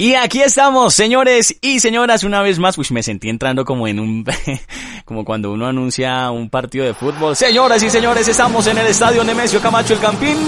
Y aquí estamos, señores y señoras, una vez más. Uy, me sentí entrando como en un, como cuando uno anuncia un partido de fútbol. Señoras y señores, estamos en el estadio Nemesio Camacho el Campín,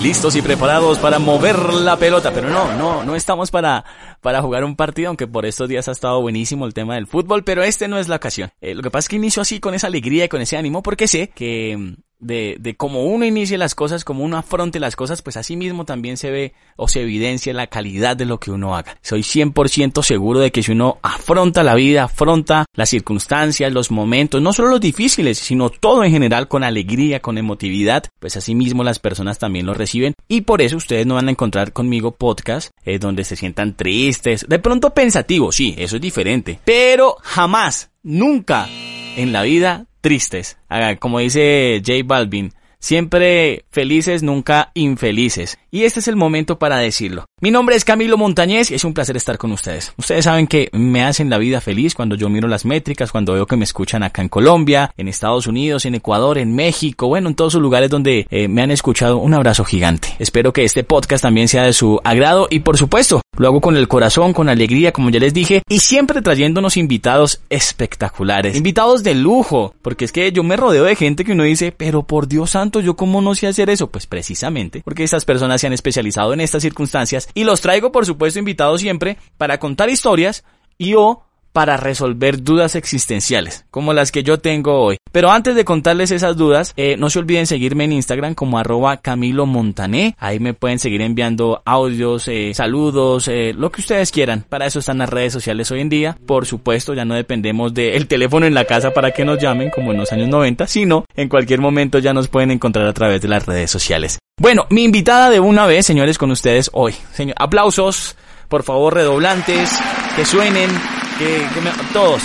listos y preparados para mover la pelota. Pero no, no, no estamos para, para jugar un partido, aunque por estos días ha estado buenísimo el tema del fútbol, pero este no es la ocasión. Eh, lo que pasa es que inicio así con esa alegría y con ese ánimo, porque sé que de, de cómo uno inicie las cosas, cómo uno afronte las cosas, pues así mismo también se ve o se evidencia la calidad de lo que uno haga. Soy 100% seguro de que si uno afronta la vida, afronta las circunstancias, los momentos, no solo los difíciles, sino todo en general con alegría, con emotividad, pues así mismo las personas también lo reciben. Y por eso ustedes no van a encontrar conmigo podcast eh, donde se sientan tristes, de pronto pensativos, sí, eso es diferente, pero jamás, nunca en la vida tristes. Como dice J Balvin, siempre felices, nunca infelices. Y este es el momento para decirlo. Mi nombre es Camilo Montañez y es un placer estar con ustedes. Ustedes saben que me hacen la vida feliz cuando yo miro las métricas, cuando veo que me escuchan acá en Colombia, en Estados Unidos, en Ecuador, en México, bueno, en todos los lugares donde eh, me han escuchado. Un abrazo gigante. Espero que este podcast también sea de su agrado y por supuesto, lo hago con el corazón, con alegría, como ya les dije, y siempre trayéndonos invitados espectaculares, invitados de lujo, porque es que yo me rodeo de gente que uno dice, pero por Dios santo, yo cómo no sé hacer eso, pues precisamente porque estas personas se han especializado en estas circunstancias y los traigo por supuesto invitados siempre para contar historias y o para resolver dudas existenciales, como las que yo tengo hoy. Pero antes de contarles esas dudas, eh, no se olviden seguirme en Instagram como arroba Camilo Montané. Ahí me pueden seguir enviando audios, eh, saludos, eh, lo que ustedes quieran. Para eso están las redes sociales hoy en día. Por supuesto, ya no dependemos del teléfono en la casa para que nos llamen como en los años 90, sino en cualquier momento ya nos pueden encontrar a través de las redes sociales. Bueno, mi invitada de una vez, señores, con ustedes hoy. Señor, aplausos, por favor, redoblantes, que suenen, que, me, todos.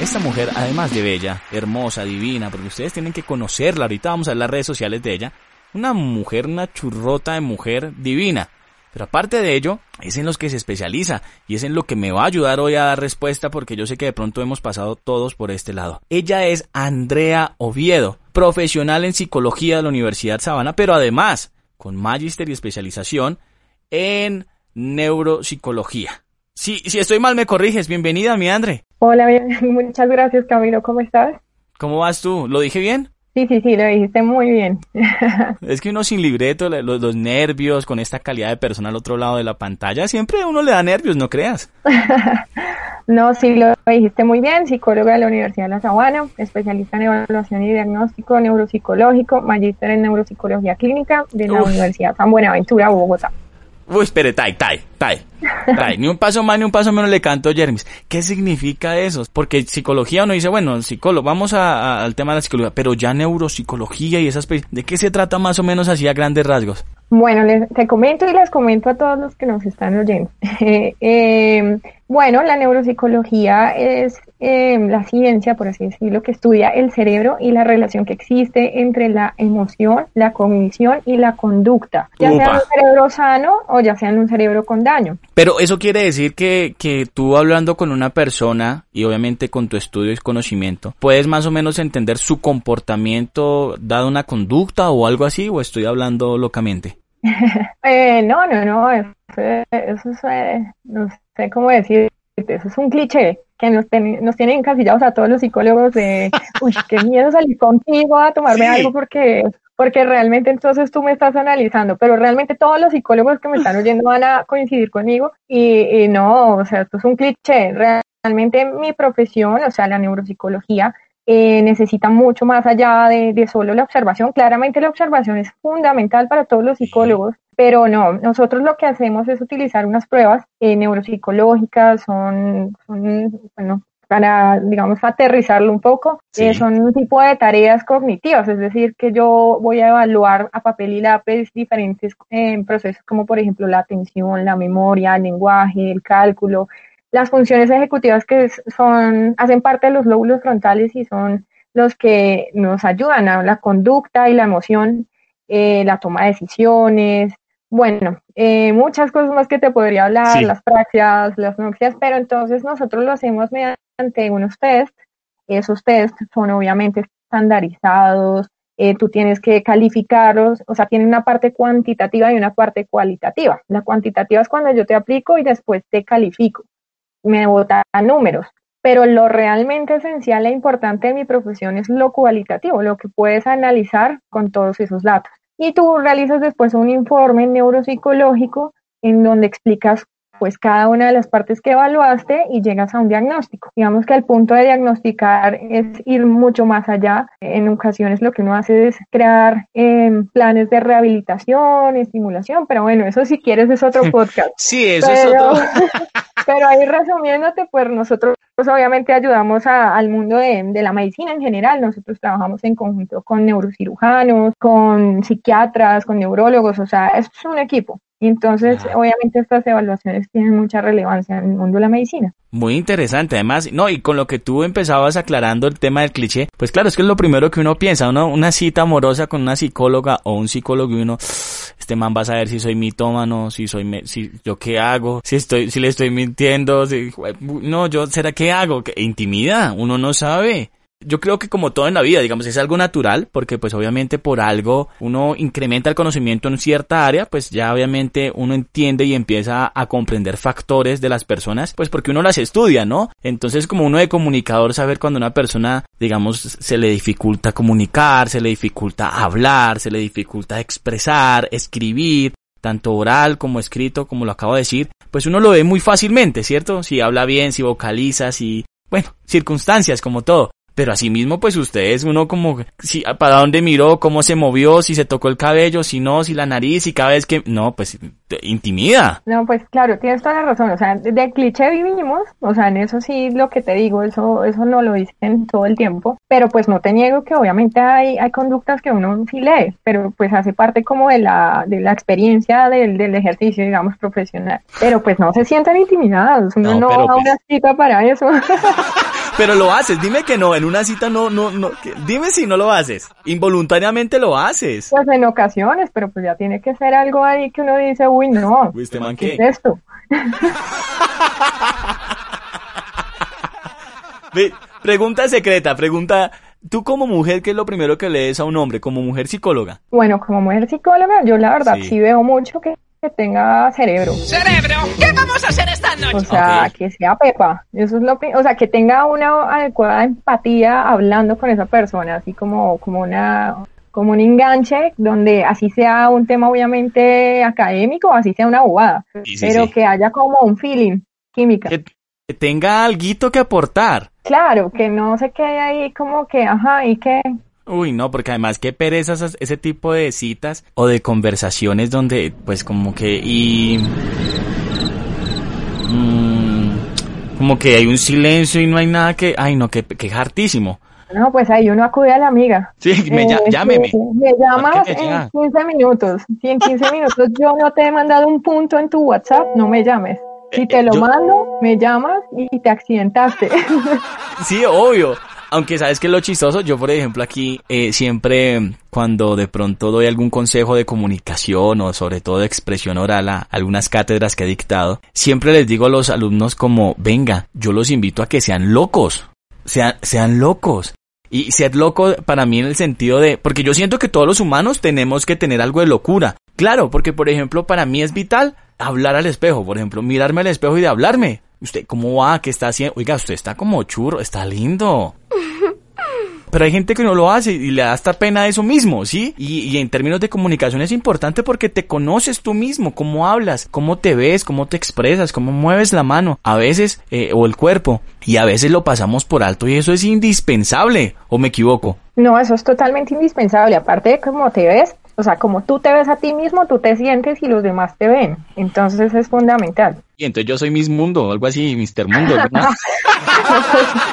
Esta mujer, además de bella, hermosa, divina, porque ustedes tienen que conocerla, ahorita vamos a las redes sociales de ella, una mujer, una churrota de mujer divina. Pero aparte de ello, es en los que se especializa y es en lo que me va a ayudar hoy a dar respuesta porque yo sé que de pronto hemos pasado todos por este lado. Ella es Andrea Oviedo profesional en psicología de la Universidad Sabana, pero además con magíster y especialización en neuropsicología. Si, si estoy mal, me corriges. Bienvenida, mi Andre. Hola, muchas gracias, Camilo. ¿Cómo estás? ¿Cómo vas tú? ¿Lo dije bien? Sí, sí, sí, lo dijiste muy bien. es que uno sin libreto, los, los, nervios, con esta calidad de persona al otro lado de la pantalla, siempre uno le da nervios, ¿no creas? no, sí, lo dijiste muy bien, psicóloga de la Universidad de La Sabana, especialista en evaluación y diagnóstico neuropsicológico, magíster en neuropsicología clínica de la Universidad San Buenaventura, Bogotá. Uy, espere, tai, tai, tai. Ni un paso más ni un paso menos le canto Jermis. ¿Qué significa eso? Porque psicología uno dice, bueno, psicólogo, vamos al tema de la psicología, pero ya neuropsicología y esas... ¿De qué se trata más o menos así a grandes rasgos? Bueno, les, te comento y les comento a todos los que nos están oyendo. eh, bueno, la neuropsicología es eh, la ciencia, por así decirlo, que estudia el cerebro y la relación que existe entre la emoción, la cognición y la conducta, ya sea en un cerebro sano o ya sea en un cerebro con daño. Pero eso quiere decir que, que tú hablando con una persona y obviamente con tu estudio y conocimiento, puedes más o menos entender su comportamiento dado una conducta o algo así, o estoy hablando locamente. eh, no, no, no, eso, eso es, eh, no sé cómo decir, eso es un cliché que nos, nos tienen encasillados a todos los psicólogos de, uy, qué miedo salir contigo a tomarme algo porque, porque realmente entonces tú me estás analizando, pero realmente todos los psicólogos que me están oyendo van a coincidir conmigo y, y no, o sea, esto es un cliché. Realmente mi profesión, o sea, la neuropsicología, eh, necesita mucho más allá de, de, solo la observación. Claramente la observación es fundamental para todos los psicólogos, pero no, nosotros lo que hacemos es utilizar unas pruebas eh, neuropsicológicas, son, son, bueno, para, digamos, aterrizarlo un poco, eh, son un tipo de tareas cognitivas, es decir, que yo voy a evaluar a papel y lápiz diferentes eh, procesos como por ejemplo la atención, la memoria, el lenguaje, el cálculo, las funciones ejecutivas que son, hacen parte de los lóbulos frontales y son los que nos ayudan a la conducta y la emoción, eh, la toma de decisiones, bueno, eh, muchas cosas más que te podría hablar, las praxias, las noxias, pero entonces nosotros lo hacemos mediante unos test. Esos test son obviamente estandarizados, eh, tú tienes que calificarlos, o sea, tiene una parte cuantitativa y una parte cualitativa. La cuantitativa es cuando yo te aplico y después te califico, me botan números, pero lo realmente esencial e importante de mi profesión es lo cualitativo, lo que puedes analizar con todos esos datos. Y tú realizas después un informe neuropsicológico en donde explicas pues cada una de las partes que evaluaste y llegas a un diagnóstico. Digamos que el punto de diagnosticar es ir mucho más allá. En ocasiones lo que uno hace es crear em, planes de rehabilitación, estimulación, pero bueno, eso si quieres es otro podcast. Sí, eso es otro. pero ahí resumiéndote, pues nosotros obviamente ayudamos al mundo de, de, la medicina en general. Nosotros trabajamos en conjunto con neurocirujanos, con psiquiatras, con neurólogos, o sea, es un equipo. Y entonces, obviamente, estas evaluaciones tienen mucha relevancia en el mundo de la medicina. Muy interesante, además, no, y con lo que tú empezabas aclarando el tema del cliché, pues claro, es que es lo primero que uno piensa, uno, una cita amorosa con una psicóloga o un psicólogo y uno, este man va a saber si soy mitómano, si soy, si yo qué hago, si estoy, si le estoy mintiendo, si, no, yo, ¿será qué hago? Intimida, uno no sabe yo creo que como todo en la vida, digamos, es algo natural, porque pues obviamente por algo uno incrementa el conocimiento en cierta área, pues ya obviamente uno entiende y empieza a comprender factores de las personas, pues porque uno las estudia, ¿no? Entonces como uno de comunicador saber cuando una persona, digamos, se le dificulta comunicar, se le dificulta hablar, se le dificulta expresar, escribir, tanto oral como escrito, como lo acabo de decir, pues uno lo ve muy fácilmente, ¿cierto? Si habla bien, si vocaliza, si, bueno, circunstancias como todo. Pero asimismo, pues ustedes, uno como, si, para dónde miró, cómo se movió, si se tocó el cabello, si no, si la nariz, y cada vez que, no, pues intimida. No, pues claro, tienes toda la razón, o sea, de cliché vivimos, o sea, en eso sí lo que te digo, eso, eso no lo dicen todo el tiempo, pero pues no te niego que obviamente hay, hay conductas que uno sí lee, pero pues hace parte como de la, de la experiencia del, del ejercicio, digamos, profesional. Pero pues no se sienten intimidados, uno no, va a una pues cita para eso. Pero lo haces, dime que no, en una cita no, no, no, dime si no lo haces. Involuntariamente lo haces. Pues en ocasiones, pero pues ya tiene que ser algo ahí que uno dice, uy, no. Este ¿Qué es esto? pregunta secreta, pregunta, tú como mujer, ¿qué es lo primero que lees a un hombre, como mujer psicóloga? Bueno, como mujer psicóloga, yo la verdad sí veo mucho que que tenga cerebro. ¡Cerebro! ¿Qué vamos a hacer esta noche? O sea, que sea Pepa. Eso es lo o sea, que tenga una adecuada empatía hablando con esa persona, así como, como una como un enganche donde así sea un tema obviamente académico, así sea una bobada, pero que haya como un feeling, química. Que, tenga algo que aportar. Claro, que no se quede ahí como que, ajá, y que Uy, no, porque además qué pereza ese tipo de citas o de conversaciones donde pues como que y mm, como que hay un silencio y no hay nada que, ay no, que, que es hartísimo. No, pues ahí uno acude a la amiga. Sí, me, eh, llámeme. me llamas en 15 minutos. Si en 15 minutos yo no te he mandado un punto en tu WhatsApp, no me llames. Si eh, te lo mando, me llamas y te accidentaste. Sí, obvio. Aunque sabes que lo chistoso, yo por ejemplo aquí eh, siempre cuando de pronto doy algún consejo de comunicación o sobre todo de expresión oral a algunas cátedras que he dictado, siempre les digo a los alumnos como, venga, yo los invito a que sean locos, sean, sean locos. Y ser loco para mí en el sentido de, porque yo siento que todos los humanos tenemos que tener algo de locura. Claro, porque por ejemplo para mí es vital hablar al espejo, por ejemplo, mirarme al espejo y de hablarme. ¿Usted cómo va? ¿Qué está haciendo? Oiga, usted está como churro, está lindo. Pero hay gente que no lo hace y le da hasta pena eso mismo, ¿sí? Y, en términos de comunicación es importante porque te conoces tú mismo, cómo hablas, cómo te ves, cómo te expresas, cómo mueves la mano, a veces, eh, o el cuerpo, y a veces lo pasamos por alto y eso es indispensable, ¿o me equivoco? No, eso es totalmente indispensable, aparte de cómo te ves, o sea, como tú te ves a ti mismo, tú te sientes y los demás te ven. Entonces es fundamental. Y entonces yo soy Miss Mundo, algo así, Mr. Mundo.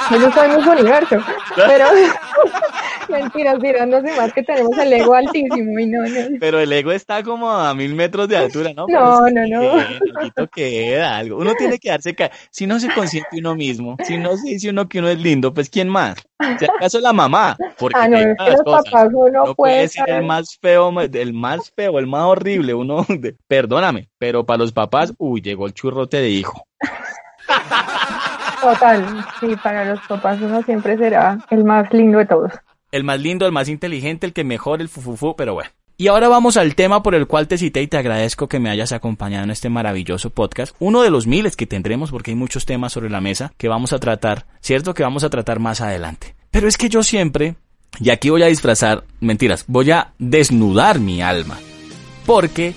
yo soy Miss Universo. Pero mentiras, sé más que tenemos el ego altísimo y no, no. Pero el ego está como a mil metros de altura, ¿no? No, no, no. queda algo. Uno tiene que darse Si no se consiente uno mismo, si no se dice uno que uno es lindo, pues ¿quién más? Si acaso la mamá, porque ah, no, es que los papás uno no puede, ser el más feo, el más feo, el más horrible, uno, perdóname, pero para los papás, uy, llegó el churrote de hijo. Total, sí, para los papás uno siempre será el más lindo de todos. el más lindo, el más inteligente, el que mejor, el fufufu, pero bueno. Y ahora vamos al tema por el cual te cité y te agradezco que me hayas acompañado en este maravilloso podcast. Uno de los miles que tendremos porque hay muchos temas sobre la mesa que vamos a tratar, ¿cierto? Que vamos a tratar más adelante. Pero es que yo siempre, y aquí voy a disfrazar, mentiras, voy a desnudar mi alma. Porque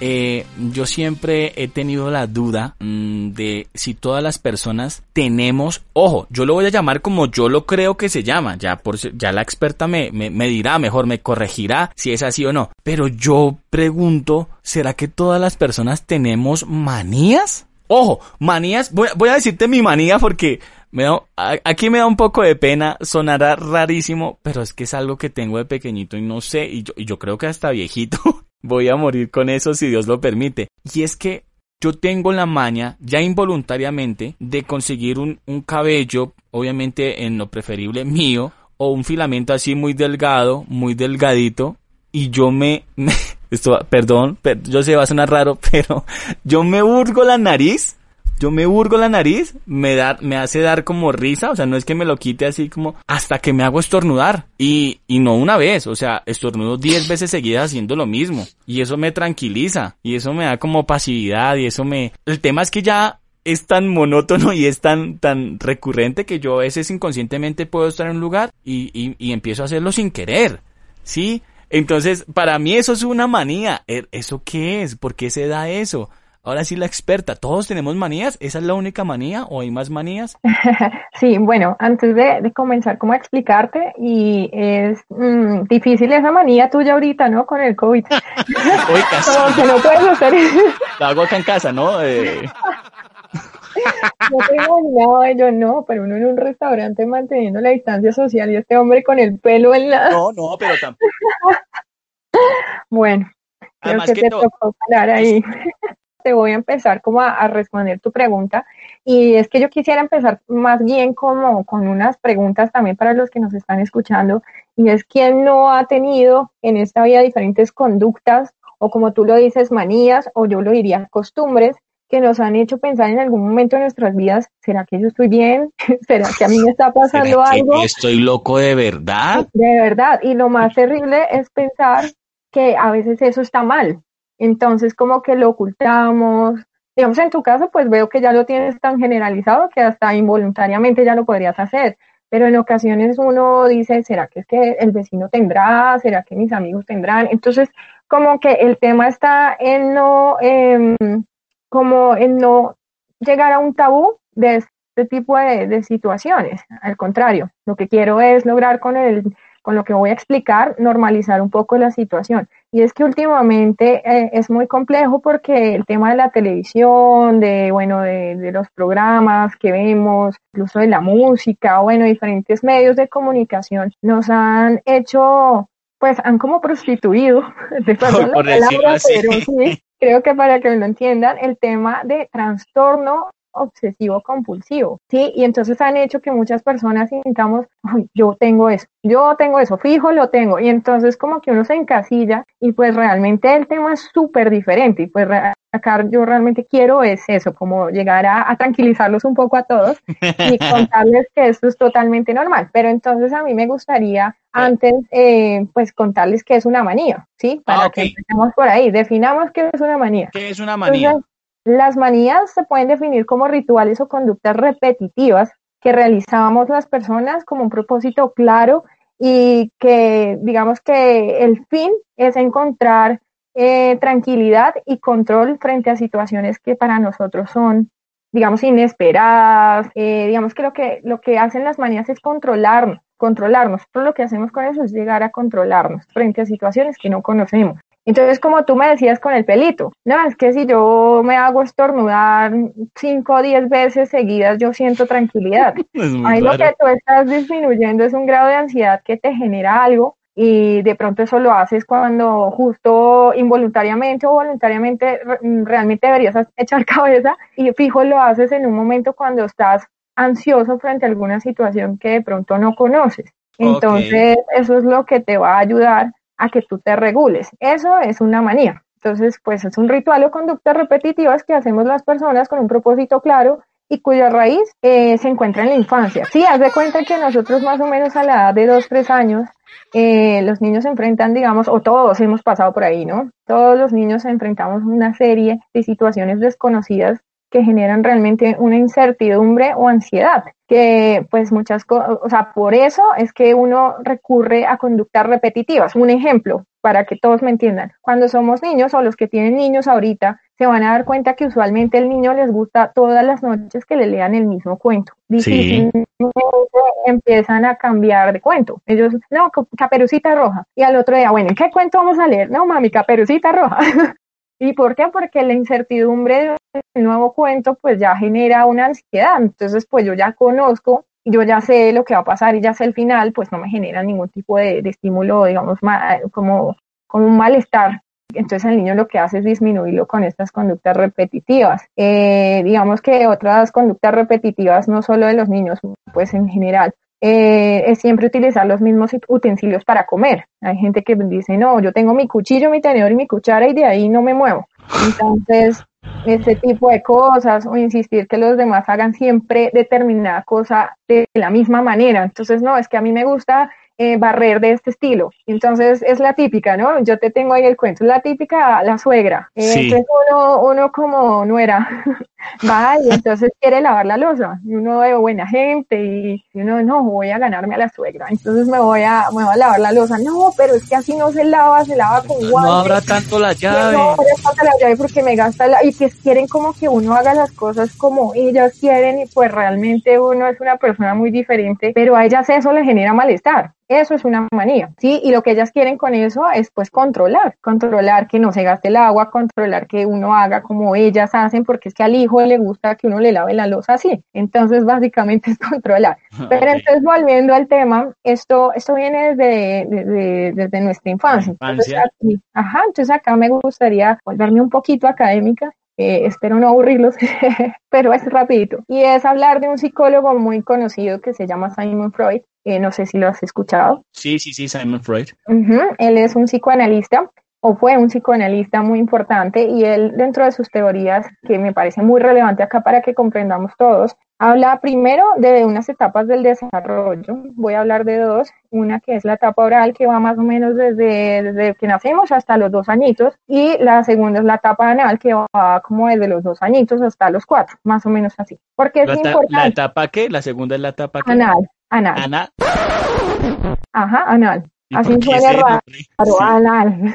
eh, yo siempre he tenido la duda mm, de si todas las personas tenemos, ojo, yo lo voy a llamar como yo lo creo que se llama, ya por ya la experta me, me, me dirá, mejor me corregirá si es así o no. Pero yo pregunto, ¿será que todas las personas tenemos manías? Ojo, manías, voy, voy a decirte mi manía porque me da, aquí me da un poco de pena, sonará rarísimo, pero es que es algo que tengo de pequeñito y no sé, y yo, y yo creo que hasta viejito voy a morir con eso si Dios lo permite. Y es que yo tengo la maña, ya involuntariamente, de conseguir un, un cabello, obviamente en lo preferible mío, o un filamento así muy delgado, muy delgadito, y yo me, me esto, perdón, yo sé va a sonar raro, pero yo me hurgo la nariz yo me hurgo la nariz, me da, me hace dar como risa, o sea, no es que me lo quite así como hasta que me hago estornudar. Y, y no una vez, o sea, estornudo 10 veces seguidas haciendo lo mismo. Y eso me tranquiliza, y eso me da como pasividad, y eso me... El tema es que ya es tan monótono y es tan, tan recurrente que yo a veces inconscientemente puedo estar en un lugar y, y, y empiezo a hacerlo sin querer. ¿Sí? Entonces, para mí eso es una manía. ¿E-, ¿Eso qué es? ¿Por qué se da eso? Ahora sí la experta, ¿todos tenemos manías? ¿Esa es la única manía o hay más manías? sí, bueno, antes de, comenzar como a explicarte, y es mmm, difícil esa manía tuya ahorita, ¿no? Con el COVID. Como que no puedes hacer La hago acá en casa, ¿no? Eh... No te imaginaba yo, no, pero uno en un restaurante manteniendo la distancia social y este hombre con el pelo en la... No, no, pero tampoco. bueno, creo Además que, que te tocó parar ahí te voy a empezar como a, responder tu pregunta. Y es que yo quisiera empezar más bien como con unas preguntas también para los que nos están escuchando. Y es quién no ha tenido en esta vida diferentes conductas o como tú lo dices, manías o yo lo diría costumbres que nos han hecho pensar en algún momento de nuestras vidas, ¿será que yo estoy bien? ¿Será que a mí me está pasando algo? ¿Estoy loco de verdad? De verdad. Y lo más terrible es pensar que a veces eso está mal, entonces, como que lo ocultamos. Digamos, en tu caso, pues veo que ya lo tienes tan generalizado que hasta involuntariamente ya lo podrías hacer. Pero en ocasiones uno dice, ¿será que es que el vecino tendrá? ¿Será que mis amigos tendrán? Entonces, como que el tema está en no, eh, como en no llegar a un tabú de este tipo de, de situaciones. Al contrario, lo que quiero es lograr con el con lo que voy a explicar, normalizar un poco la situación. Y es que últimamente eh, es muy complejo porque el tema de la televisión, de, bueno, de, de, los programas que vemos, incluso de la música, bueno, diferentes medios de comunicación, nos han hecho, pues han como prostituido, de por, palabra, pero sí, creo que para que lo entiendan, el tema de trastorno obsesivo compulsivo, ¿sí? Y entonces han hecho que muchas personas sintamos, yo tengo eso, yo tengo eso, fijo, lo tengo. Y entonces como que uno se encasilla y pues realmente el tema es súper diferente y pues acá yo realmente quiero es eso, como llegar a, tranquilizarlos un poco a todos y contarles que esto es totalmente normal. Pero entonces a mí me gustaría antes, eh, pues contarles que es una manía, ¿sí? Para ah, que empecemos por ahí, definamos qué es una manía. ¿Qué es una manía? Las manías se pueden definir como rituales o conductas repetitivas que realizábamos las personas como un propósito claro y que digamos que el fin es encontrar eh, tranquilidad y control frente a situaciones que para nosotros son digamos inesperadas. Eh, digamos que lo que lo que hacen las manías es controlarnos controlarnos. Todo lo que hacemos con eso es llegar a controlarnos frente a situaciones que no conocemos entonces, como tú me decías con el pelito, no, es que si yo me hago estornudar cinco o diez veces seguidas, yo siento tranquilidad. Ahí lo que tú estás disminuyendo es un grado de ansiedad que te genera algo y de pronto eso lo haces cuando justo involuntariamente o voluntariamente realmente deberías echar cabeza y fijo lo haces en un momento cuando estás ansioso frente a alguna situación que de pronto no conoces. Entonces, eso es lo que te va a ayudar a que tú te regules. Eso es una manía. Entonces, pues es un ritual o conductas repetitivas que hacemos las personas con un propósito claro y cuya raíz eh, se encuentra en la infancia. Sí, haz de cuenta que nosotros más o menos a la edad de 2, 3 años, eh, los niños se enfrentan, digamos, o todos hemos pasado por ahí, ¿no? Todos los niños enfrentamos una serie de situaciones desconocidas que generan realmente una incertidumbre o ansiedad, que pues muchas cosas, o sea, por eso es que uno recurre a conductas repetitivas. Un ejemplo, para que todos me entiendan, cuando somos niños o los que tienen niños ahorita, se van a dar cuenta que usualmente el niño les gusta todas las noches que le lean el mismo cuento. Difícilmente empiezan a cambiar de cuento. Ellos, no, caperucita roja. Y al otro día, bueno, ¿qué cuento vamos a leer? No, mami, caperucita roja. ¿Y por qué? Porque la incertidumbre del nuevo cuento pues ya genera una ansiedad. Entonces pues yo ya conozco, yo ya sé lo que va a pasar y ya sé el final, pues no me genera ningún tipo de, estímulo, digamos, como, como un malestar. Entonces el niño lo que hace es disminuirlo con estas conductas repetitivas. Eh, digamos que otras conductas repetitivas, no solo de los niños, pues en general, eh, es siempre utilizar los mismos utensilios para comer. Hay gente que dice, no, yo tengo mi cuchillo, mi tenedor y mi cuchara y de ahí no me muevo. Entonces, ese tipo de cosas o insistir que los demás hagan siempre determinada cosa de la misma manera. Entonces, no, es que a mí me gusta eh, barrer de este estilo. Entonces es la típica, ¿no? Yo te tengo ahí el cuento, es la típica, la suegra. Eh, entonces uno, uno como nuera va y entonces quiere lavar la losa. Y uno de buena gente y, uno no, voy a ganarme a la suegra. Entonces me voy a, me voy a lavar la losa. No, pero es que así no se lava, se lava con guantes. No habrá tanto la llave. No habrá tanto la llave porque me gasta la... Y que quieren como que uno haga las cosas como ellas quieren y pues realmente uno es una persona muy diferente, pero a ellas eso le genera malestar. Eso es una manía, ¿sí? Y lo que ellas quieren con eso es pues controlar, controlar que no se gaste el agua, controlar que uno haga como ellas hacen, porque es que al hijo le gusta que uno le lave la losa así. Entonces, básicamente es controlar. Pero entonces, volviendo al tema, esto, esto viene desde, desde, nuestra infancia. Entonces, ajá, entonces acá me gustaría volverme un poquito académica eh, espero no aburrirlos, pero es rapidito. Y es hablar de un psicólogo muy conocido que se llama Simon Freud. Eh, no sé si lo has escuchado. Sí, sí, sí, Simon Freud. Él es un psicoanalista o fue un psicoanalista muy importante y él dentro de sus teorías, que me parece muy relevante acá para que comprendamos todos, habla primero de unas etapas del desarrollo. Voy a hablar de dos. Una que es la etapa oral, que va más o menos desde, desde que nacemos hasta los dos añitos. Y la segunda es la etapa anal, que va como desde los dos añitos hasta los cuatro, más o menos así. Porque es importante. ¿La etapa qué? ¿La segunda es la etapa qué? Anal. Anal. Anal. Ajá, anal. Así suena raro, anal.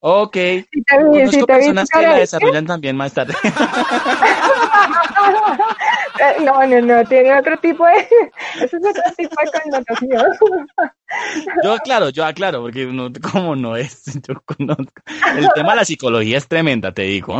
Ok. Si te Conozco personas que la desarrollan también más tarde. no, no, no, tiene otro tipo de... Eso es otro tipo de connotación. Yo aclaro, yo aclaro, porque no, como no es, yo conozco. El tema de la psicología es tremenda, te digo.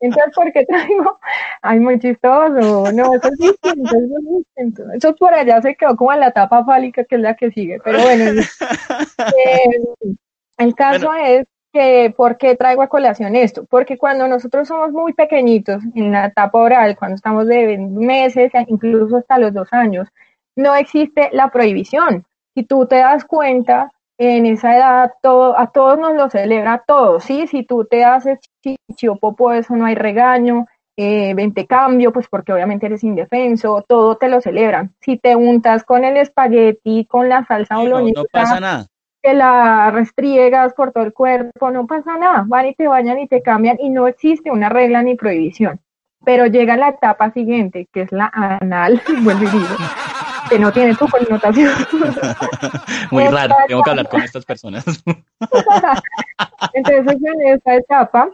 Entonces, ¿por qué traigo? Ay, muy chistoso. No, eso es distinto, eso es distinto. Eso por allá se quedó como en la etapa fálica, que es la que sigue. Pero bueno, eh, el caso es que, ¿por qué traigo a colación esto? Porque cuando nosotros somos muy pequeñitos, en la etapa oral, cuando estamos de meses, incluso hasta los dos años, no existe la prohibición. Si tú te das cuenta, en esa edad todo, a todos nos lo celebra todo, ¿sí? Si tú te haces chichi o popo, eso no hay regaño, eh, vente cambio, pues porque obviamente eres indefenso, todo te lo celebran. Si te untas con el espagueti, con la salsa sí, no, no pasa nada. Que la restriegas por todo el cuerpo, no pasa nada, van y te bañan y te cambian y no existe una regla ni prohibición. Pero llega la etapa siguiente, que es la anal, vuelvo y digo, que no tiene tu connotación. Muy raro, tengo que hablar con estas personas. Entonces, en esta etapa,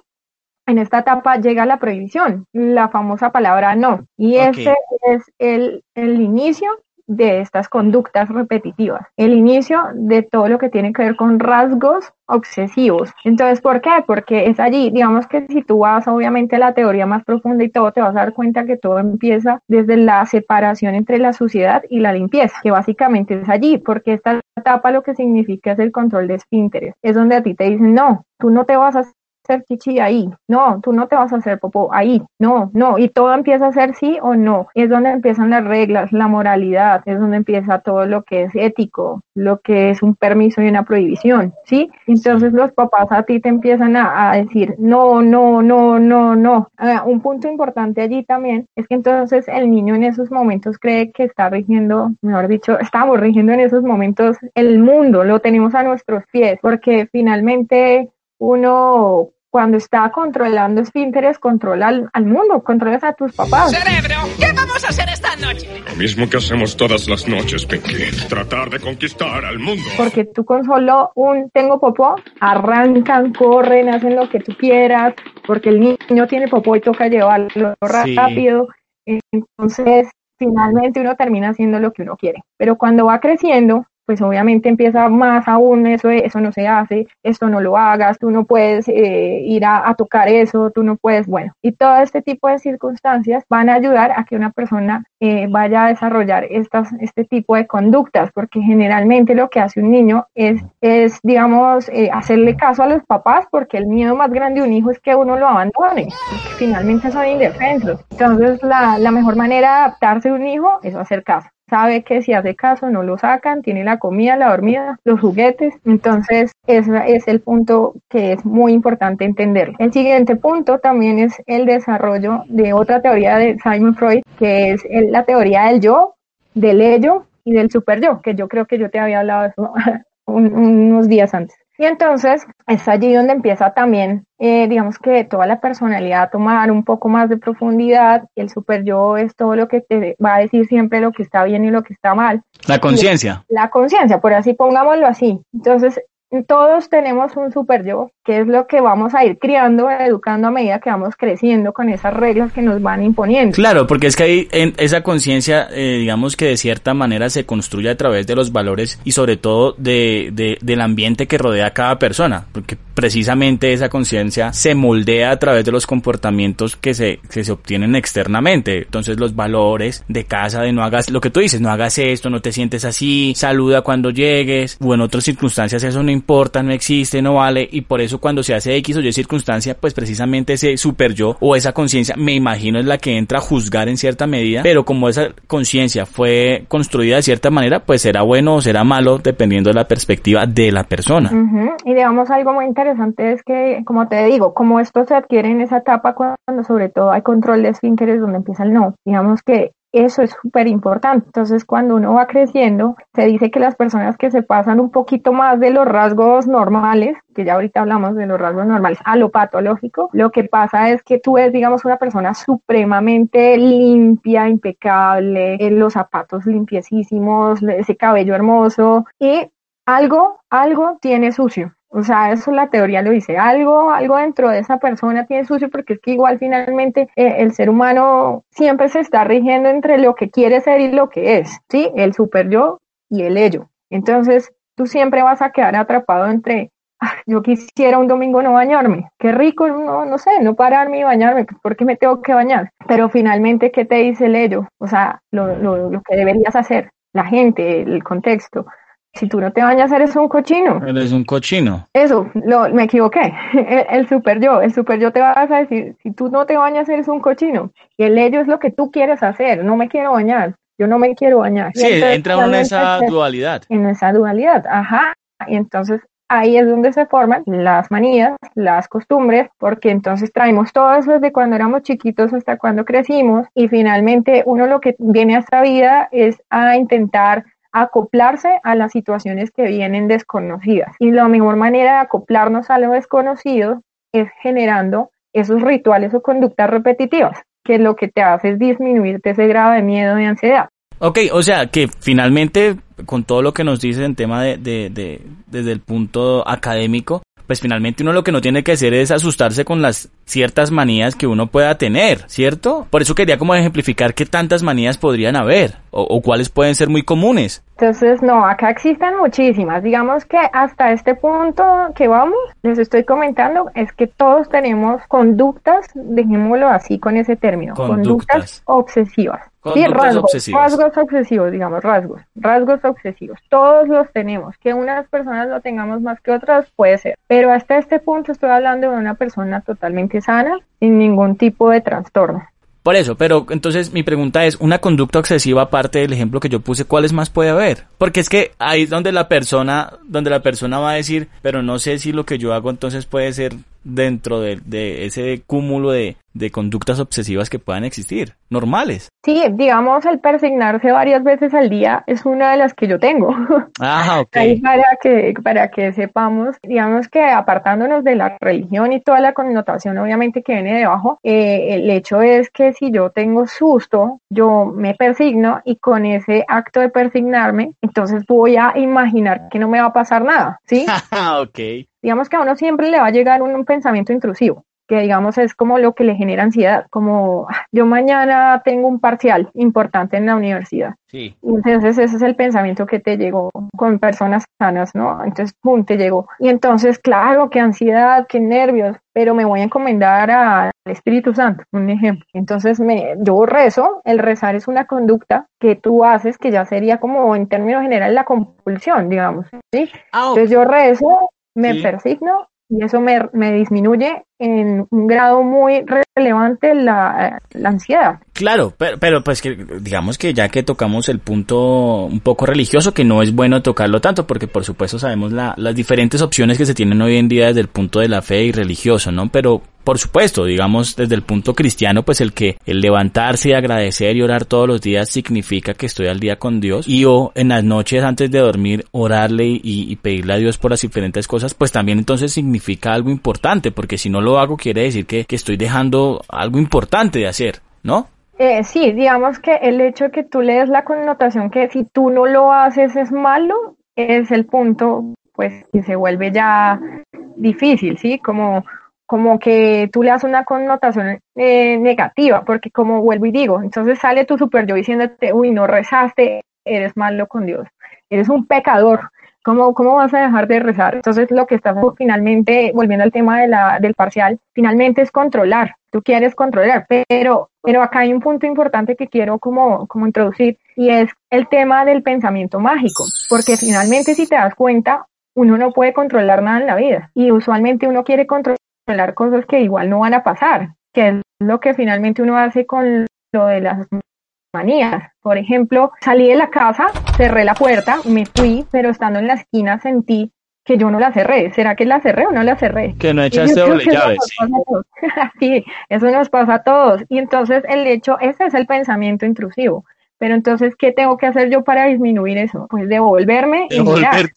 en esta etapa llega la prohibición, la famosa palabra no. Y ese es el, el inicio de estas conductas repetitivas, el inicio de todo lo que tiene que ver con rasgos obsesivos. Entonces, ¿por qué? Porque es allí, digamos que si tú vas obviamente a la teoría más profunda y todo, te vas a dar cuenta que todo empieza desde la separación entre la suciedad y la limpieza, que básicamente es allí, porque esta etapa lo que significa es el control de esfínteres. Es donde a ti te dicen, no, tú no te vas a hacer chichi ahí, no, tú no te vas a hacer popó ahí, no, no, y todo empieza a ser sí o no, es donde empiezan las reglas, la moralidad, es donde empieza todo lo que es ético, lo que es un permiso y una prohibición, ¿sí? Entonces los papás a ti te empiezan a, decir, no, no, no, no, no. un punto importante allí también es que entonces el niño en esos momentos cree que está rigiendo, mejor dicho, estamos rigiendo en esos momentos el mundo, lo tenemos a nuestros pies, porque finalmente uno cuando está controlando esfínteres, controla al, mundo, controlas a tus papás. Cerebro, ¿qué vamos a hacer esta noche? Lo mismo que hacemos todas las noches, Pinky. Tratar de conquistar al mundo. Porque tú con solo un tengo popó, arrancan, corren, hacen lo que tú quieras, porque el niño tiene popó y toca llevarlo rápido. Entonces, finalmente uno termina haciendo lo que uno quiere. Pero cuando va creciendo, pues obviamente empieza más aún, eso, eso no se hace, esto no lo hagas, tú no puedes eh, ir a, tocar eso, tú no puedes, bueno, y todo este tipo de circunstancias van a ayudar a que una persona eh, vaya a desarrollar estas, este tipo de conductas, porque generalmente lo que hace un niño es, es digamos, eh, hacerle caso a los papás, porque el miedo más grande de un hijo es que uno lo abandone, porque finalmente son indefensos. Entonces, la, la mejor manera de adaptarse a un hijo es hacer caso sabe que si hace caso no lo sacan, tiene la comida, la dormida, los juguetes. Entonces, ese es el punto que es muy importante entender. El siguiente punto también es el desarrollo de otra teoría de Simon Freud, que es la teoría del yo, del ello y del super yo, que yo creo que yo te había hablado de eso unos días antes. Y entonces es allí donde empieza también, eh, digamos que toda la personalidad a tomar un poco más de profundidad. El super yo es todo lo que te va a decir siempre lo que está bien y lo que está mal. La conciencia. La conciencia, por así pongámoslo así. Entonces todos tenemos un super yo, que es lo que vamos a ir criando, educando a medida que vamos creciendo con esas reglas que nos van imponiendo. Claro, porque es que ahí en esa conciencia, eh, digamos que de cierta manera se construye a través de los valores y sobre todo de, de, del ambiente que rodea a cada persona, porque precisamente esa conciencia se moldea a través de los comportamientos que se, que se obtienen externamente. Entonces los valores de casa, de no hagas lo que tú dices, no hagas esto, no te sientes así, saluda cuando llegues, o en otras circunstancias eso no importa, no existe, no vale, y por eso cuando se hace X o Y circunstancia, pues precisamente ese super yo o esa conciencia, me imagino es la que entra a juzgar en cierta medida, pero como esa conciencia fue construida de cierta manera, pues será bueno o será malo dependiendo de la perspectiva de la persona. Y digamos algo muy interesante es que, como te digo, como esto se adquiere en esa etapa cuando sobre todo hay control de esfínteres donde empieza el no, digamos que eso es súper importante. Entonces, cuando uno va creciendo, se dice que las personas que se pasan un poquito más de los rasgos normales, que ya ahorita hablamos de los rasgos normales, a lo patológico, lo que pasa es que tú eres, digamos, una persona supremamente limpia, impecable, eh, los zapatos limpiecísimos, ese cabello hermoso y algo, algo tiene sucio. O sea, eso la teoría lo dice. Algo, algo dentro de esa persona tiene sucio porque es que igual finalmente eh, el ser humano siempre se está rigiendo entre lo que quiere ser y lo que es, ¿sí? El super yo y el ello. Entonces, tú siempre vas a quedar atrapado entre, yo quisiera un domingo no bañarme, qué rico, no, no sé, no pararme y bañarme, pues, ¿por qué me tengo que bañar? Pero finalmente, ¿qué te dice el ello? O sea, lo, lo, lo que deberías hacer, la gente, el contexto si tú no te bañas, eres un cochino. Eres un cochino. Eso, lo, me equivoqué. El, super yo, el super yo te vas a decir, si tú no te bañas, eres un cochino. Y el ello es lo que tú quieres hacer. No me quiero bañar. Yo no me quiero bañar. Sí, entra uno en esa dualidad. En esa dualidad, ajá. Y entonces ahí es donde se forman las manías, las costumbres, porque entonces traemos todo eso desde cuando éramos chiquitos hasta cuando crecimos y finalmente uno lo que viene a esta vida es a intentar acoplarse a las situaciones que vienen desconocidas. Y la mejor manera de acoplarnos a lo desconocido es generando esos rituales o conductas repetitivas, que lo que te hace es disminuirte ese grado de miedo y ansiedad. Ok, o sea que finalmente, con todo lo que nos dices en tema de, de, desde el punto académico, pues finalmente uno lo que no tiene que hacer es asustarse con las ciertas manías que uno pueda tener, ¿cierto? Por eso quería como ejemplificar qué tantas manías podrían haber o, cuáles pueden ser muy comunes. Entonces, no, acá existen muchísimas. Digamos que hasta este punto que vamos, les estoy comentando, es que todos tenemos conductas, dejémoslo así con ese término, conductas, obsesivas. Sí, rasgos, rasgos obsesivos, digamos, rasgos, rasgos obsesivos. Todos los tenemos. Que unas personas lo tengamos más que otras puede ser. Pero hasta este punto estoy hablando de una persona totalmente sana, sin ningún tipo de trastorno. Por eso, pero entonces mi pregunta es, una conducta obsesiva aparte del ejemplo que yo puse, ¿cuáles más puede haber? Porque es que ahí es donde la persona, donde la persona va a decir, pero no sé si lo que yo hago entonces puede ser dentro de, ese cúmulo de, de, conductas obsesivas que puedan existir, normales. Sí, digamos, el persignarse varias veces al día es una de las que yo tengo. Ah, ok. para que, para que sepamos, digamos que apartándonos de la religión y toda la connotación obviamente que viene debajo, eh, el hecho es que si yo tengo susto, yo me persigno y con ese acto de persignarme, entonces voy a imaginar que no me va a pasar nada, ¿sí? ok digamos que a uno siempre le va a llegar un, pensamiento intrusivo, que digamos es como lo que le genera ansiedad, como ah, yo mañana tengo un parcial importante en la universidad. Sí. entonces ese es el pensamiento que te llegó con personas sanas, ¿no? Entonces, pum, te llegó. Y entonces, claro, qué ansiedad, qué nervios, pero me voy a encomendar al Espíritu Santo, un ejemplo. Entonces, me, yo rezo, el rezar es una conducta que tú haces que ya sería como en términos generales la compulsión, digamos, ¿sí? Ah, entonces yo rezo, me persigno y eso me, me, disminuye en un grado muy relevante la, la ansiedad. Claro, pero, pero pues que digamos que ya que tocamos el punto un poco religioso, que no es bueno tocarlo tanto, porque por supuesto sabemos la, las diferentes opciones que se tienen hoy en día desde el punto de la fe y religioso, ¿no? Pero por supuesto, digamos desde el punto cristiano, pues el que el levantarse y agradecer y orar todos los días significa que estoy al día con Dios y o en las noches antes de dormir orarle y, y pedirle a Dios por las diferentes cosas, pues también entonces significa algo importante, porque si no lo hago quiere decir que, que estoy dejando algo importante de hacer, ¿no? Eh, sí, digamos que el hecho de que tú le des la connotación que si tú no lo haces es malo, es el punto, pues, que se vuelve ya difícil, ¿sí? Como, como que tú le das una connotación eh, negativa, porque como vuelvo y digo, entonces sale tu super yo diciéndote, uy, no rezaste, eres malo con Dios, eres un pecador, ¿Cómo, ¿Cómo vas a dejar de rezar? Entonces, lo que estamos finalmente, volviendo al tema de la, del parcial, finalmente es controlar. Tú quieres controlar, pero, pero acá hay un punto importante que quiero como, como introducir y es el tema del pensamiento mágico. Porque finalmente, si te das cuenta, uno no puede controlar nada en la vida y usualmente uno quiere controlar cosas que igual no van a pasar, que es lo que finalmente uno hace con lo de las manías. Por ejemplo, salí de la casa, cerré la puerta, me fui, pero estando en la esquina sentí que yo no la cerré. ¿Será que la cerré o no la cerré? Que no echaste doble llave, sí. sí, eso nos pasa a todos. Y entonces el hecho, ese es el pensamiento intrusivo. Pero entonces, ¿qué tengo que hacer yo para disminuir eso? Pues devolverme y mirar.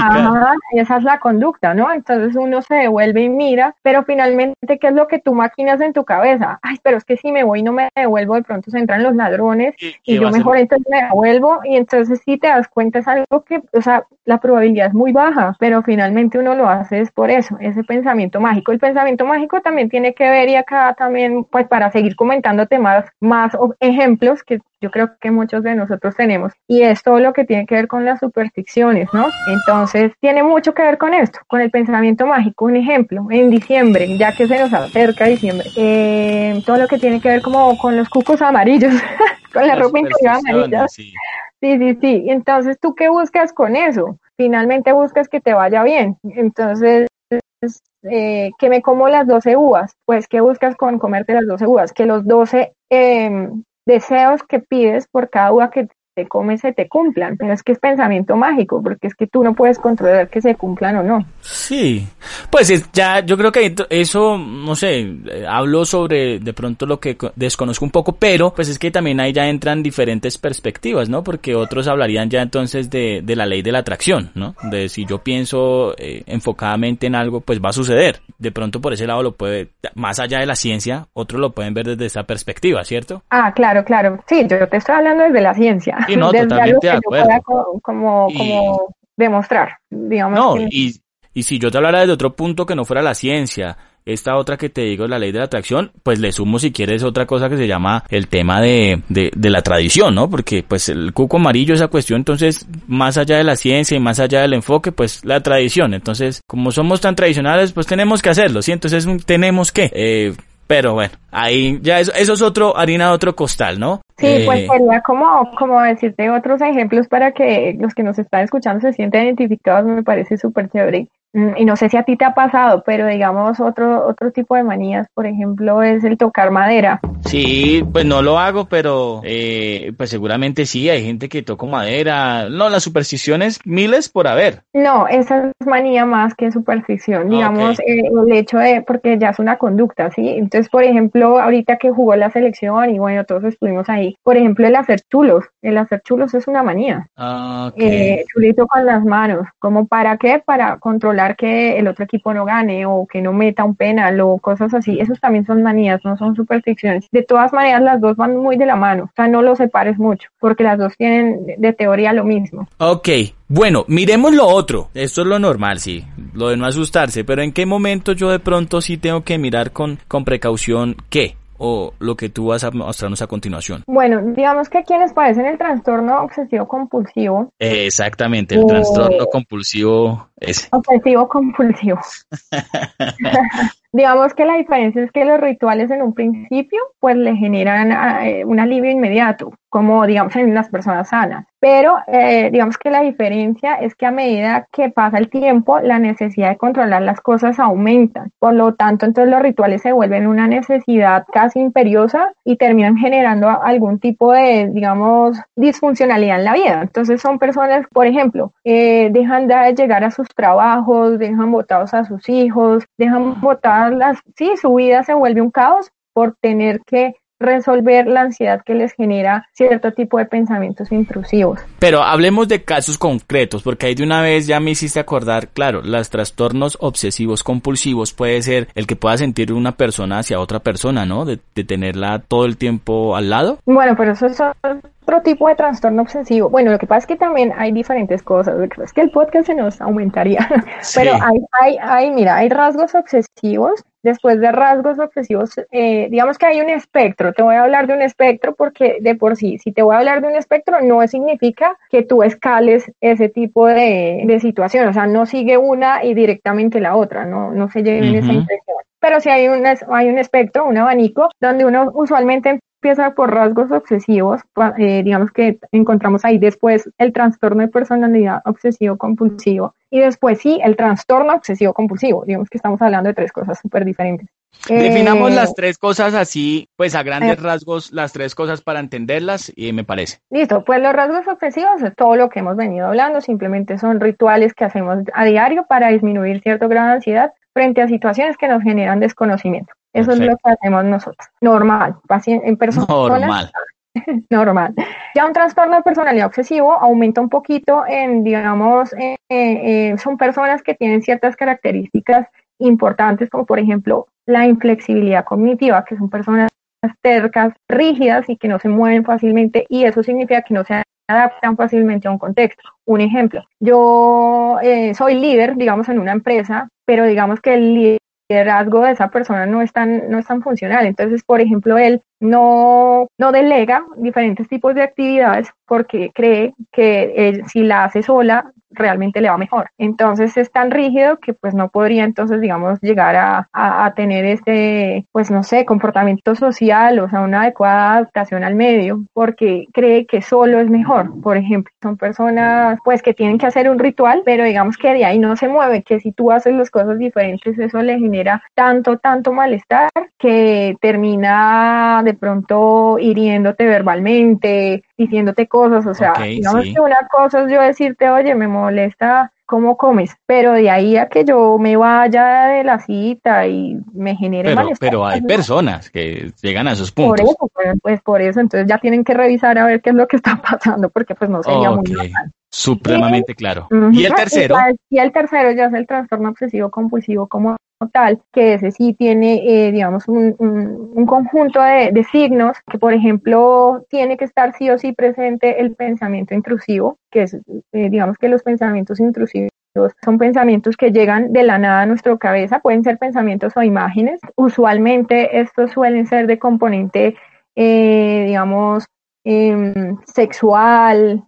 Ajá, esa es la conducta, ¿no? Entonces uno se devuelve y mira, pero finalmente, ¿qué es lo que tú maquinas en tu cabeza? Ay, pero es que si me voy y no me devuelvo, de pronto se entran los ladrones y, yo mejor entonces me devuelvo y entonces si te das cuenta es algo que, o sea, la probabilidad es muy baja, pero finalmente uno lo hace es por eso, ese pensamiento mágico. El pensamiento mágico también tiene que ver y acá también, pues para seguir comentándote más, más ejemplos que yo creo que muchos de nosotros tenemos, y es todo lo que tiene que ver con las supersticiones, ¿no? Entonces, tiene mucho que ver con esto, con el pensamiento mágico. Un ejemplo, en diciembre, ya que se nos acerca diciembre, eh, todo lo que tiene que ver como con los cucos amarillos, con la ropa interior amarilla. Sí. sí, sí, sí. Entonces, ¿tú qué buscas con eso? Finalmente buscas que te vaya bien. Entonces, eh, que me como las 12 uvas, pues ¿qué buscas con comerte las 12 uvas? Que los 12 eh, deseos que pides por cada uva que te comes se te cumplan, pero es que es pensamiento mágico, porque es que tú no puedes controlar que se cumplan o no. Sí, pues ya yo creo que eso, no sé, eh, hablo sobre de pronto lo que desconozco un poco, pero pues es que también ahí ya entran diferentes perspectivas, ¿no? Porque otros hablarían ya entonces de, de la ley de la atracción, ¿no? De si yo pienso eh, enfocadamente en algo, pues va a suceder. De pronto por ese lado lo puede, más allá de la ciencia, otros lo pueden ver desde esa perspectiva, ¿cierto? Ah, claro, claro. Sí, yo te estoy hablando desde la ciencia. Sí, no, totalmente de acuerdo. como, como, demostrar, digamos. No, y, y si yo te hablara desde otro punto que no fuera la ciencia, esta otra que te digo, la ley de la atracción, pues le sumo si quieres otra cosa que se llama el tema de, de, de, la tradición, ¿no? Porque pues el cuco amarillo, esa cuestión, entonces, más allá de la ciencia y más allá del enfoque, pues la tradición. Entonces, como somos tan tradicionales, pues tenemos que hacerlo, ¿sí? Entonces tenemos que, eh, pero bueno, ahí ya eso, eso es otro, harina de otro costal, ¿no? Sí, pues sería como, como decirte otros ejemplos para que los que nos están escuchando se sientan identificados, me parece súper chévere. Mm, y no sé si a ti te ha pasado, pero digamos otro, otro tipo de manías, por ejemplo, es el tocar madera. Sí, pues no lo hago, pero eh, pues seguramente sí, hay gente que toca madera. No, las supersticiones miles por haber. No, esa es manía más que superstición, ah, digamos, eh, el hecho de, porque ya es una conducta, ¿sí? Entonces, por ejemplo, ahorita que jugó la selección y bueno, todos estuvimos ahí, por ejemplo, el hacer chulos, el hacer chulos es una manía. Ah, eh, chulito con las manos, ¿como para qué? Para controlar que el otro equipo no gane o que no meta un penal o cosas así, esos también son manías, no son supersticiones. De todas maneras, las dos van muy de la mano, o sea, no los separes mucho, porque las dos tienen de teoría lo mismo. Ok, bueno, miremos lo otro. Esto es lo normal, sí, lo de no asustarse, pero ¿en qué momento yo de pronto sí tengo que mirar con, con precaución qué? O lo que tú vas a mostrarnos a continuación? Bueno, digamos que quienes padecen el trastorno obsesivo compulsivo. exactamente, el trastorno compulsivo es. Obsesivo compulsivo. Digamos que la diferencia es que los rituales en un principio pues le generan eh, un alivio inmediato, como digamos en las personas sanas. Pero eh, digamos que la diferencia es que a medida que pasa el tiempo, la necesidad de controlar las cosas aumenta. Por lo tanto, entonces los rituales se vuelven una necesidad casi imperiosa y terminan generando algún tipo de, digamos, disfuncionalidad en la vida. Entonces son personas, por ejemplo, eh, dejan de llegar a sus trabajos, dejan botados a sus hijos, dejan botados las, sí, su vida se vuelve un caos por tener que resolver la ansiedad que les genera cierto tipo de pensamientos intrusivos. Pero hablemos de casos concretos, porque ahí de una vez ya me hiciste acordar, claro, los trastornos obsesivos compulsivos puede ser el que pueda sentir una persona hacia otra persona, ¿no? De, de tenerla todo el tiempo al lado. Bueno, pero eso es otro tipo de trastorno obsesivo. Bueno, lo que pasa es que también hay diferentes cosas. Es que el podcast se nos aumentaría. Pero hay, hay, hay, mira, hay rasgos obsesivos Después de rasgos obsesivos, eh, digamos que hay un espectro. Te voy a hablar de un espectro porque de por sí, si te voy a hablar de un espectro, no significa que tú escales ese tipo de, de situación. O sea, no sigue una y directamente la otra, no, no se lleven esa impresión. Pero sí hay un, hay un espectro, un abanico, donde uno usualmente empieza por rasgos obsesivos, eh, digamos que encontramos ahí después el trastorno de personalidad obsesivo compulsivo y después sí el trastorno obsesivo compulsivo, digamos que estamos hablando de tres cosas súper diferentes. Definamos las eh, tres cosas así, pues a grandes eh, rasgos, las tres cosas para entenderlas y me parece. Listo, pues los rasgos obsesivos es todo lo que hemos venido hablando, simplemente son rituales que hacemos a diario para disminuir cierto grado de ansiedad frente a situaciones que nos generan desconocimiento. Eso es lo que hacemos nosotros. Normal. En personas. Normal. normal. Ya un trastorno de personalidad obsesivo aumenta un poquito en, digamos, eh, eh, son personas que tienen ciertas características importantes, como por ejemplo la inflexibilidad cognitiva, que son personas tercas, rígidas y que no se mueven fácilmente, y eso significa que no se adaptan fácilmente a un contexto. Un ejemplo, yo eh, soy líder, digamos, en una empresa, pero digamos que el líder liderazgo de esa persona no es tan, no es tan funcional. Entonces, por ejemplo, él no, no delega diferentes tipos de actividades porque cree que él, si la hace sola realmente le va mejor. Entonces es tan rígido que pues no podría entonces digamos llegar a, a, tener este pues no sé comportamiento social o sea una adecuada adaptación al medio porque cree que solo es mejor. Por ejemplo, son personas pues que tienen que hacer un ritual pero digamos que de ahí no se mueve, que si tú haces las cosas diferentes eso le genera tanto, tanto malestar que termina de pronto hiriéndote verbalmente, diciéndote cosas, o sea, digamos que una cosa es yo decirte, oye, me molesta cómo comes, pero de ahí a que yo me vaya de la cita y me genere pero, Pero hay pues, personas que llegan a esos puntos. Por eso, pues, pues, por eso, entonces ya tienen que revisar a ver qué es lo que está pasando, porque pues no sería muy normal. Supremamente claro. ¿Y el tercero? Y, el tercero ya es el trastorno obsesivo compulsivo como tal, que ese sí tiene, eh, digamos, un, un, conjunto de, de, signos, que por ejemplo tiene que estar sí o sí presente el pensamiento intrusivo, que es, eh, digamos que los pensamientos intrusivos son pensamientos que llegan de la nada a nuestra cabeza, pueden ser pensamientos o imágenes. Usualmente estos suelen ser de componente, eh, digamos, em, sexual,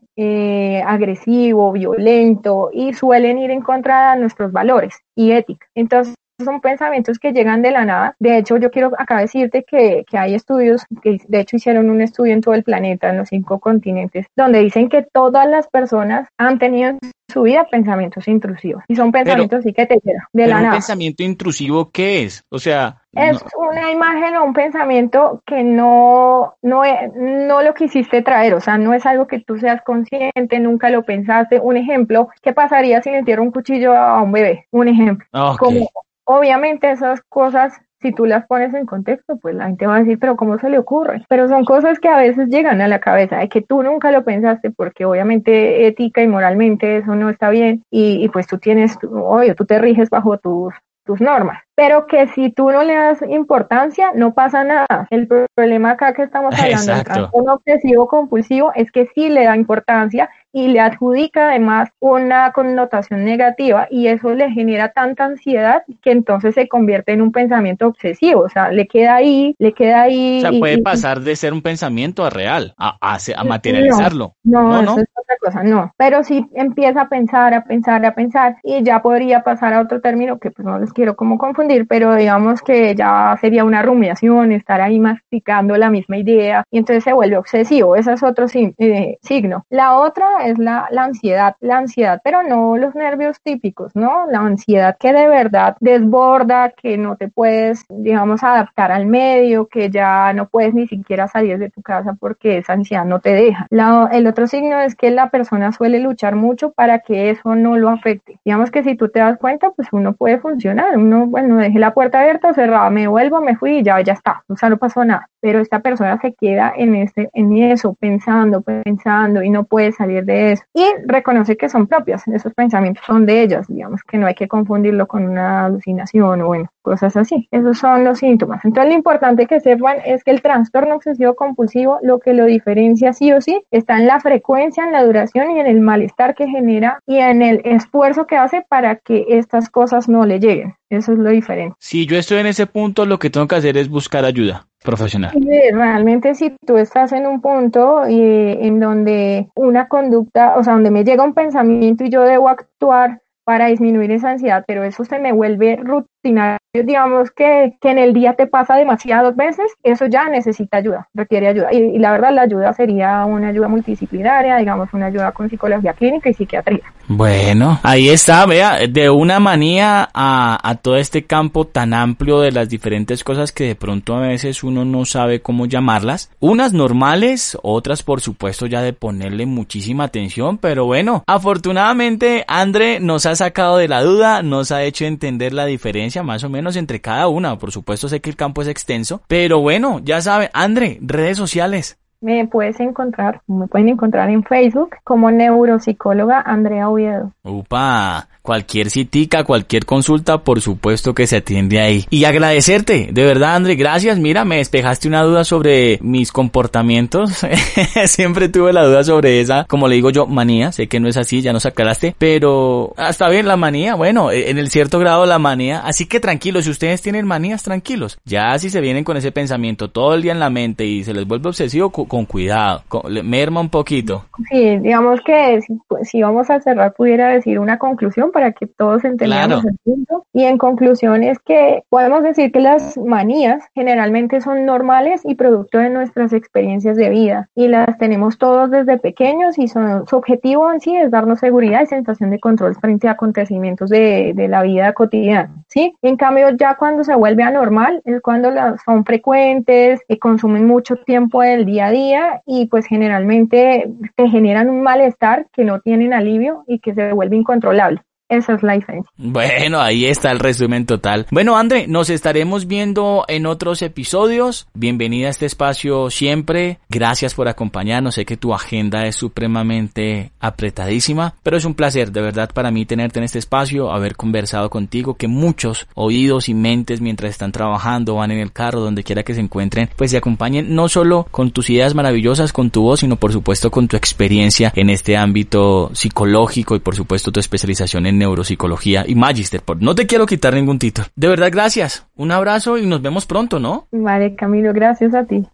agresivo, violento y suelen ir en contra de nuestros valores y ética. Entonces, son pensamientos que llegan de la nada. De hecho, yo quiero acá decirte que, que hay estudios, que de hecho hicieron un estudio en todo el planeta, en los cinco continentes, donde dicen que todas las personas han tenido en su vida pensamientos intrusivos. Y son pensamientos así que te quedan de la un nada. pensamiento intrusivo qué es? O sea, Es una imagen o un pensamiento que no, no, e- no lo quisiste traer, o sea, no es algo que tú seas consciente, nunca lo pensaste. Un ejemplo, ¿qué pasaría si le entierro un cuchillo a un bebé? Un ejemplo. ok. Como, obviamente esas cosas, si tú las pones en contexto, pues la gente va a decir, pero ¿cómo se le ocurre? Pero son cosas que a veces llegan a la cabeza, de que tú nunca lo pensaste, porque obviamente ética y moralmente eso no está bien, y, y pues tú tienes, obvio, tú te riges bajo tus tus normas, pero que si tú no le das importancia, no pasa nada. El pro- problema acá que estamos hablando del trastorno obsesivo compulsivo es que sí le da importancia y le adjudica además una connotación negativa y eso le genera tanta ansiedad que entonces se convierte en un pensamiento obsesivo, o sea, le queda ahí, le queda ahí. O sea, puede y- pasar de ser un pensamiento a real, a, a, a materializarlo. No, No, eso no. es otra cosa, no. Pero sí empieza a pensar, a pensar, a pensar y ya podría pasar a otro término que pues no les quiero como confundir, pero digamos que ya sería una rumiación, estar ahí masticando la misma idea y entonces se vuelve obsesivo. Ese es otro eh, signo. La otra es la, la ansiedad, la ansiedad, pero no los nervios típicos, ¿no? La ansiedad que de verdad desborda, que no te puedes, digamos, adaptar al medio, que ya no puedes ni siquiera salir de tu casa porque esa ansiedad no te deja. La- el otro signo es que la persona suele luchar mucho para que eso no lo afecte. Digamos que si tú te das cuenta, pues uno puede funcionar. Uno, bueno, dejé la puerta abierta cerrada, me vuelvo, me fui y ya, ya está. O sea, no pasó nada. Pero esta persona se queda en, ese, en eso, pensando, pensando y no puede salir de eso. Y reconoce que son propias. Esos pensamientos son de ellas. Digamos que no hay que confundirlo con una alucinación o bueno, cosas así. Esos son los síntomas. Entonces, lo importante que sepan es que el trastorno obsesivo compulsivo, lo que lo diferencia sí o sí, está en la frecuencia, en la duración y en el malestar que genera y en el esfuerzo que hace para que estas cosas no le lleguen. Eso es lo diferente. Si yo estoy en ese punto, lo que tengo que hacer es buscar ayuda profesional. Realmente si tú estás en un punto eh, en donde una conducta, o sea, donde me llega un pensamiento y yo debo actuar para disminuir esa ansiedad, pero eso se me vuelve rutinario, digamos que, que en el día te pasa demasiadas veces, eso ya necesita ayuda, requiere ayuda. Y, y la verdad la ayuda sería una ayuda multidisciplinaria, digamos una ayuda con psicología clínica y psiquiatría. Bueno, ahí está, vea, de una manía a, a todo este campo tan amplio de las diferentes cosas que de pronto a veces uno no sabe cómo llamarlas. Unas normales, otras por supuesto ya de ponerle muchísima atención, pero bueno, afortunadamente André nos ha sacado de la duda, nos ha hecho entender la diferencia más o menos entre cada una. Por supuesto sé que el campo es extenso, pero bueno, ya sabe, André, redes sociales. Me puedes encontrar, me pueden encontrar en Facebook como neuropsicóloga Andrea Oviedo. Upa, cualquier citica, cualquier consulta, por supuesto que se atiende ahí. Y agradecerte, de verdad, André, gracias. Mira, me despejaste una duda sobre mis comportamientos. Siempre tuve la duda sobre esa, como le digo yo, manía. Sé que no es así, ya nos aclaraste, pero hasta bien la manía. Bueno, en el cierto grado la manía. Así que tranquilos, si ustedes tienen manías, tranquilos. Ya si se vienen con ese pensamiento todo el día en la mente y se les vuelve obsesivo, con cuidado, con- le- merma un poquito. Sí, digamos que si, pues, si vamos a cerrar, pudiera decir una conclusión para que todos entendamos Claro. el punto. Y en conclusión es que podemos decir que las manías generalmente son normales y producto de nuestras experiencias de vida y las tenemos todos desde pequeños y son, su objetivo en sí es darnos seguridad y sensación de control frente a acontecimientos de, de la vida cotidiana. ¿sí? En cambio, ya cuando se vuelve anormal es cuando las son frecuentes, que consumen mucho tiempo del día a día y pues generalmente te generan un malestar que no tienen alivio y que se vuelve incontrolable. Esa es la diferencia. Bueno, ahí está el resumen total. Bueno, André, nos estaremos viendo en otros episodios. Bienvenida a este espacio siempre. Gracias por acompañarnos. Sé que tu agenda es supremamente apretadísima, pero es un placer de verdad para mí tenerte en este espacio, haber conversado contigo, que muchos oídos y mentes mientras están trabajando, van en el carro, donde quiera que se encuentren, pues se acompañen no solo con tus ideas maravillosas, con tu voz, sino por supuesto con tu experiencia en este ámbito psicológico y por supuesto tu especialización en neuropsicología y magister. Por- No te quiero quitar ningún título. De verdad, gracias. Un abrazo y nos vemos pronto, ¿no? Vale, Camilo, gracias a ti.